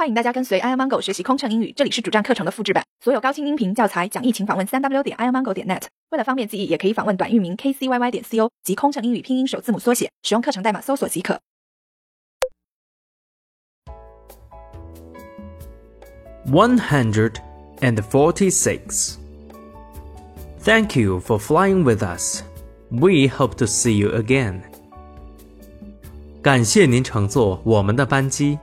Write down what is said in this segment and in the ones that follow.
欢迎大家跟随 i amango 学习空乘英语，这里是主站课程的复制版，所有高清音频教材讲义，请访问三 w 点 i amango 点 net。为了方便记忆，也可以访问短域名 kcyy 点 co 及空乘英语拼音首字母缩写，使用课程代码搜索即可。One hundred and forty-six. Thank you for flying with us. We hope to see you again. 感谢您乘坐我们的班机，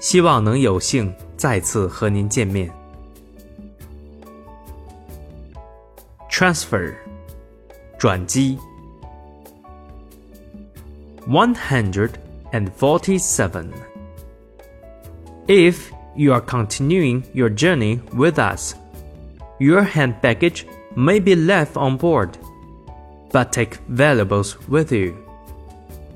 希望能有幸再次和您见面。Transfer，转机。One hundred and forty-seven. If you are continuing your journey with us, your hand baggage may be left on board, but take valuables with you.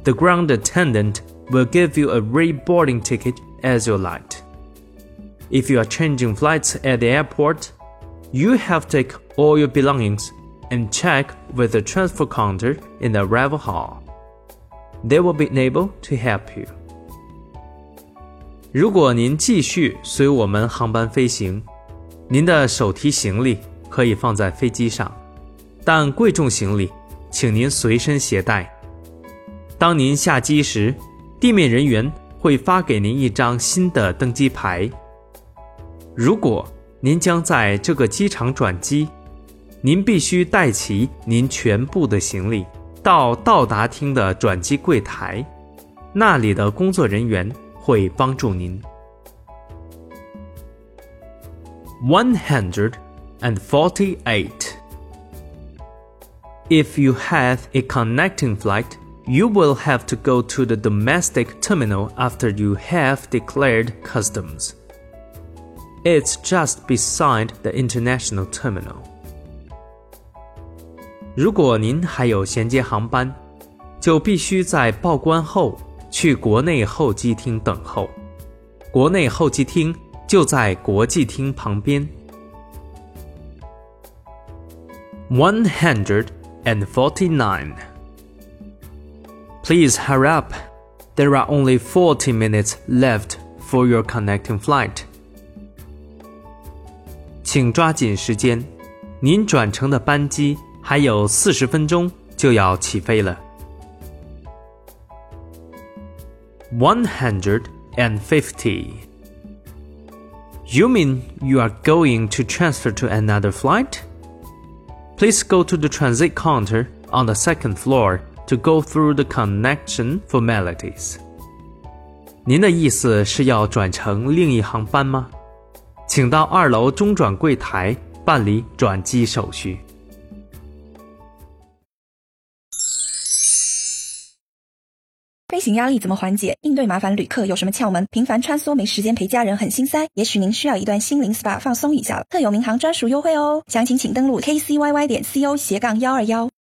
The ground attendant will give you a reboarding ticket as you like. If you are changing flights at the airport, you have to take all your belongings and check with the transfer counter in the arrival hall. They will be able to help you. 如果您继续随我们航班飞行，您的手提行李可以放在飞机上，但贵重行李请您随身携带。当您下机时， 地面人员会发给您一张新的登机牌。如果您将在这个机场转机，您必须带齐您全部的行李到到达厅的转机柜台，那里的工作人员会帮助您。One hundred and forty-eight. If you have a connecting flight, you will have to go to the domestic terminal after you have declared customs. It's just beside the international terminal. 如果您还有衔接航班，就必须在报关后去国内候机厅等候。国内候机厅就在国际厅旁边。One hundred and forty-nine. Please hurry up. There are only forty minutes left for your connecting flight. 请抓紧时间，您转乘的班机还有四十分钟就要起飞了。One hundred and fifty. You mean you are going to transfer to another flight? Please go to the transit counter on the second floor to go through the connection formalities. 您的意思是要转乘另一航班吗？请到二楼中转柜台办理转机手续。飞行压力怎么缓解？应对麻烦旅客有什么窍门？频繁穿梭没时间陪家人很心塞，也许您需要一段心灵 SPA 放松一下了。特有民航专属优惠哦，详情请登录 kcyy 点 co 斜杠幺二幺。